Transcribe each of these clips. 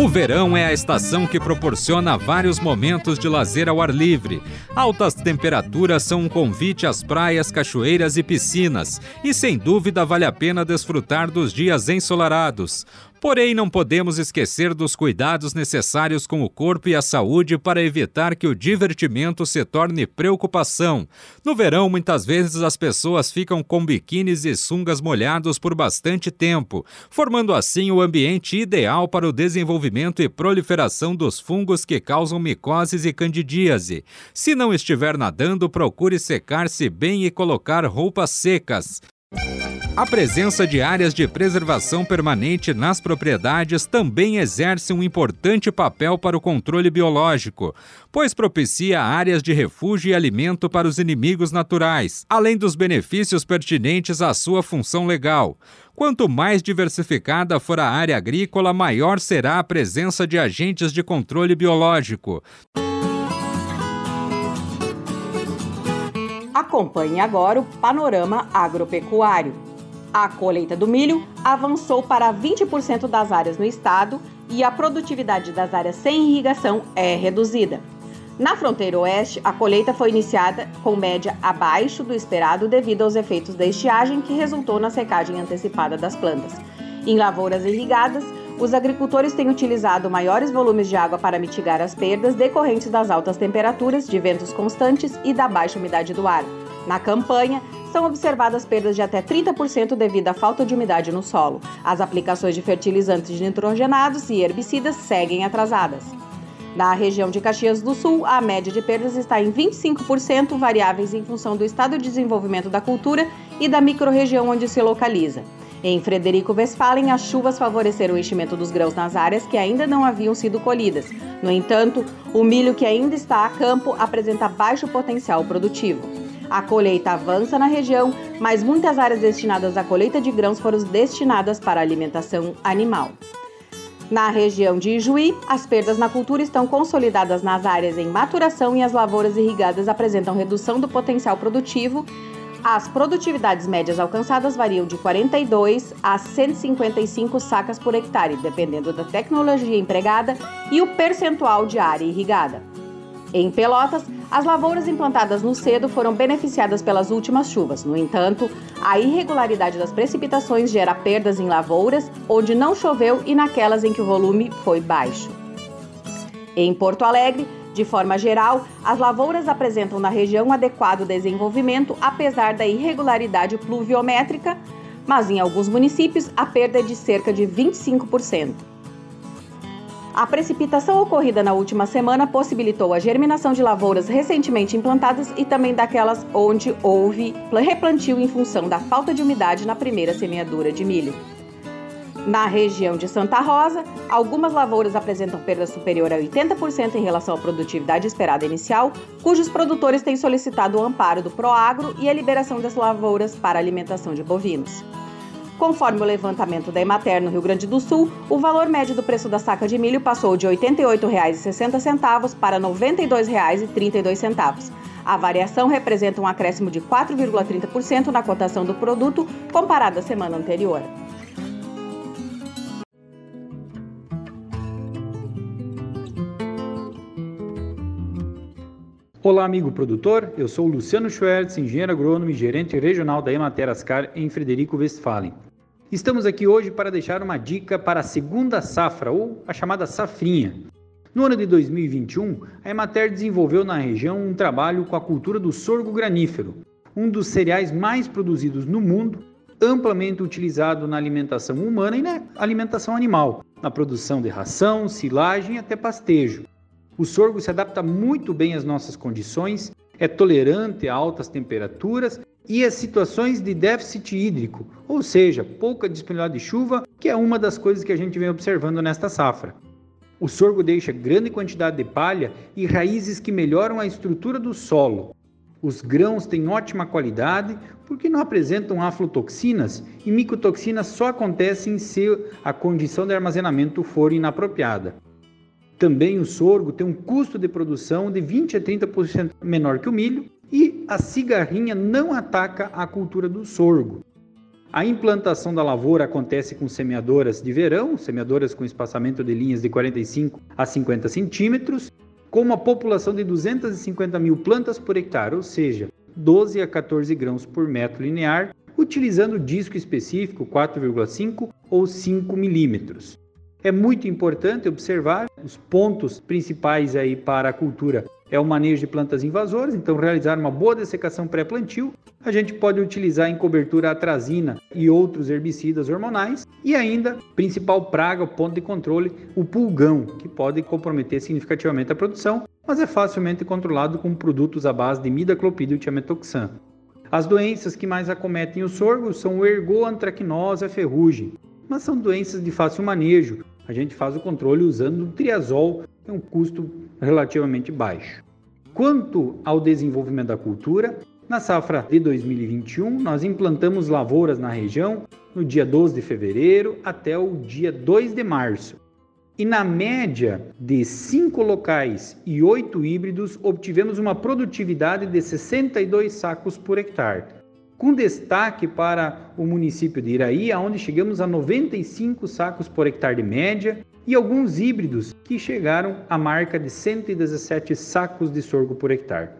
O verão é a estação que proporciona vários momentos de lazer ao ar livre. Altas temperaturas são um convite às praias, cachoeiras e piscinas, e sem dúvida vale a pena desfrutar dos dias ensolarados. Porém, não podemos esquecer dos cuidados necessários com o corpo e a saúde para evitar que o divertimento se torne preocupação. No verão, muitas vezes as pessoas ficam com biquínis e sungas molhados por bastante tempo, formando assim o ambiente ideal para o desenvolvimento e proliferação dos fungos que causam micoses e candidíase. Se não estiver nadando, procure secar-se bem e colocar roupas secas. A presença de áreas de preservação permanente nas propriedades também exerce um importante papel para o controle biológico, pois propicia áreas de refúgio e alimento para os inimigos naturais, além dos benefícios pertinentes à sua função legal. Quanto mais diversificada for a área agrícola, maior será a presença de agentes de controle biológico. Acompanhe agora o panorama agropecuário. A colheita do milho avançou para 20% das áreas no estado e a produtividade das áreas sem irrigação é reduzida. Na fronteira oeste, a colheita foi iniciada com média abaixo do esperado devido aos efeitos da estiagem que resultou na secagem antecipada das plantas. Em lavouras irrigadas, os agricultores têm utilizado maiores volumes de água para mitigar as perdas decorrentes das altas temperaturas, de ventos constantes e da baixa umidade do ar. Na campanha, são observadas perdas de até 30% devido à falta de umidade no solo. As aplicações de fertilizantes nitrogenados e herbicidas seguem atrasadas. Na região de Caxias do Sul, a média de perdas está em 25%, variáveis em função do estado de desenvolvimento da cultura e da microrregião onde se localiza. Em Frederico Westphalen, as chuvas favoreceram o enchimento dos grãos nas áreas que ainda não haviam sido colhidas. No entanto, o milho que ainda está a campo apresenta baixo potencial produtivo. A colheita avança na região, mas muitas áreas destinadas à colheita de grãos foram destinadas para alimentação animal. Na região de Ijuí, as perdas na cultura estão consolidadas nas áreas em maturação e as lavouras irrigadas apresentam redução do potencial produtivo. As produtividades médias alcançadas variam de 42 a 155 sacas por hectare, dependendo da tecnologia empregada e o percentual de área irrigada. Em Pelotas, as lavouras implantadas no cedo foram beneficiadas pelas últimas chuvas. No entanto, a irregularidade das precipitações gera perdas em lavouras onde não choveu e naquelas em que o volume foi baixo. Em Porto Alegre, de forma geral, as lavouras apresentam na região adequado desenvolvimento, apesar da irregularidade pluviométrica, mas em alguns municípios a perda é de cerca de 25%. A precipitação ocorrida na última semana possibilitou a germinação de lavouras recentemente implantadas e também daquelas onde houve replantio em função da falta de umidade na primeira semeadura de milho. Na região de Santa Rosa, algumas lavouras apresentam perda superior a 80% em relação à produtividade esperada inicial, cujos produtores têm solicitado o amparo do Proagro e a liberação das lavouras para alimentação de bovinos. Conforme o levantamento da Emater no Rio Grande do Sul, o valor médio do preço da saca de milho passou de R$ 88,60 para R$ 92,32. A variação representa um acréscimo de 4,30% na cotação do produto comparado à semana anterior. Olá, amigo produtor. Eu sou Luciano Schwertz, engenheiro agrônomo e gerente regional da Emater Ascar em Frederico Westphalen. Estamos aqui hoje para deixar uma dica para a segunda safra, ou a chamada safrinha. No ano de 2021, a Emater desenvolveu na região um trabalho com a cultura do sorgo granífero, um dos cereais mais produzidos no mundo, amplamente utilizado na alimentação humana e na alimentação animal, na produção de ração, silagem e até pastejo. O sorgo se adapta muito bem às nossas condições, é tolerante a altas temperaturas e as situações de déficit hídrico, ou seja, pouca disponibilidade de chuva, que é uma das coisas que a gente vem observando nesta safra. O sorgo deixa grande quantidade de palha e raízes que melhoram a estrutura do solo. Os grãos têm ótima qualidade porque não apresentam aflotoxinas e micotoxinas só acontecem se a condição de armazenamento for inapropriada. Também o sorgo tem um custo de produção de 20 a 30% menor que o milho e a cigarrinha não ataca a cultura do sorgo. A implantação da lavoura acontece com semeadoras de verão, semeadoras com espaçamento de linhas de 45 a 50 centímetros, com uma população de 250 mil plantas por hectare, ou seja, 12 a 14 grãos por metro linear, utilizando disco específico 4,5 ou 5 milímetros. É muito importante observar os pontos principais aí para a cultura é o manejo de plantas invasoras, então realizar uma boa dessecação pré-plantio. A gente pode utilizar em cobertura atrazina e outros herbicidas hormonais e ainda, principal praga, o ponto de controle, o pulgão, que pode comprometer significativamente a produção, mas é facilmente controlado com produtos à base de midacloprid e tiametoxan. As doenças que mais acometem o sorgo são o ergoantracnose e a ferrugem, mas são doenças de fácil manejo. A gente faz o controle usando o triazol, que é um custo relativamente baixo. Quanto ao desenvolvimento da cultura, na safra de 2021, nós implantamos lavouras na região no dia 12 de fevereiro até o dia 2 de março. E na média de cinco locais e oito híbridos, obtivemos uma produtividade de 62 sacos por hectare, com destaque para o município de Iraí, onde chegamos a 95 sacos por hectare de média, e alguns híbridos que chegaram à marca de 117 sacos de sorgo por hectare.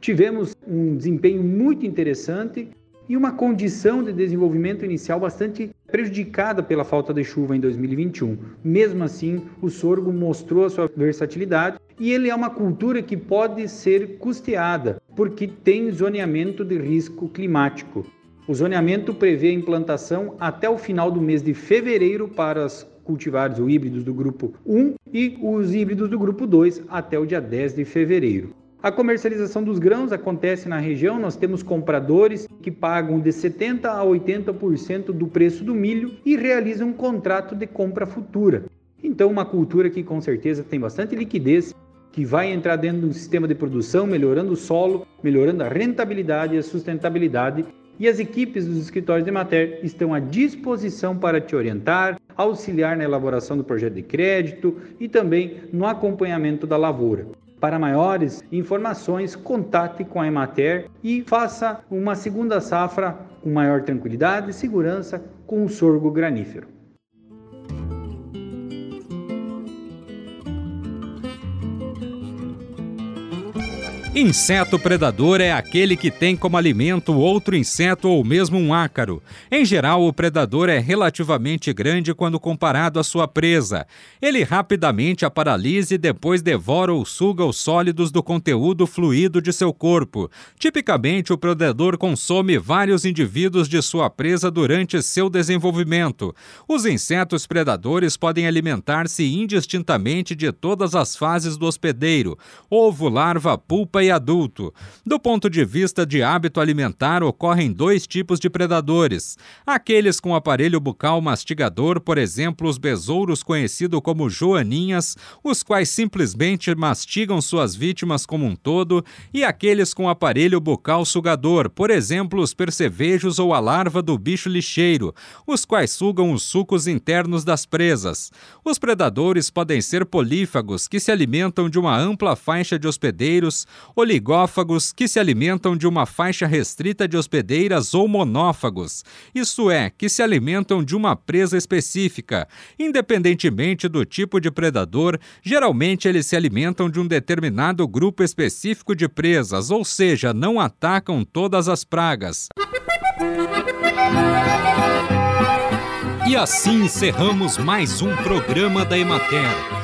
Tivemos um desempenho muito interessante e uma condição de desenvolvimento inicial bastante prejudicada pela falta de chuva em 2021. Mesmo assim, o sorgo mostrou a sua versatilidade e ele é uma cultura que pode ser custeada, porque tem zoneamento de risco climático. O zoneamento prevê a implantação até o final do mês de fevereiro para as cultivares ou híbridos do grupo 1 e os híbridos do grupo 2 até o dia 10 de fevereiro. A comercialização dos grãos acontece na região, nós temos compradores que pagam de 70 a 80% do preço do milho e realizam um contrato de compra futura. Então, uma cultura que com certeza tem bastante liquidez, que vai entrar dentro do sistema de produção, melhorando o solo, melhorando a rentabilidade e a sustentabilidade e as equipes dos escritórios de Mater estão à disposição para te orientar, auxiliar na elaboração do projeto de crédito e também no acompanhamento da lavoura. Para maiores informações, contate com a Emater e faça uma segunda safra com maior tranquilidade e segurança com o sorgo granífero. Inseto predador é aquele que tem como alimento outro inseto ou mesmo um ácaro. Em geral, o predador é relativamente grande quando comparado à sua presa. Ele rapidamente a paralisa e depois devora ou suga os sólidos do conteúdo fluido de seu corpo. Tipicamente, o predador consome vários indivíduos de sua presa durante seu desenvolvimento. Os insetos predadores podem alimentar-se indistintamente de todas as fases do hospedeiro: ovo, larva, pulpa e adulto. Do ponto de vista de hábito alimentar, ocorrem dois tipos de predadores: aqueles com aparelho bucal mastigador, por exemplo, os besouros conhecidos como joaninhas, os quais simplesmente mastigam suas vítimas como um todo, e aqueles com aparelho bucal sugador, por exemplo, os percevejos ou a larva do bicho lixeiro, os quais sugam os sucos internos das presas. Os predadores podem ser polífagos, que se alimentam de uma ampla faixa de hospedeiros, oligófagos que se alimentam de uma faixa restrita de hospedeiras ou monófagos, isso é, que se alimentam de uma presa específica. Independentemente do tipo de predador, geralmente eles se alimentam de um determinado grupo específico de presas, ou seja, não atacam todas as pragas. E assim encerramos mais um programa da Emater.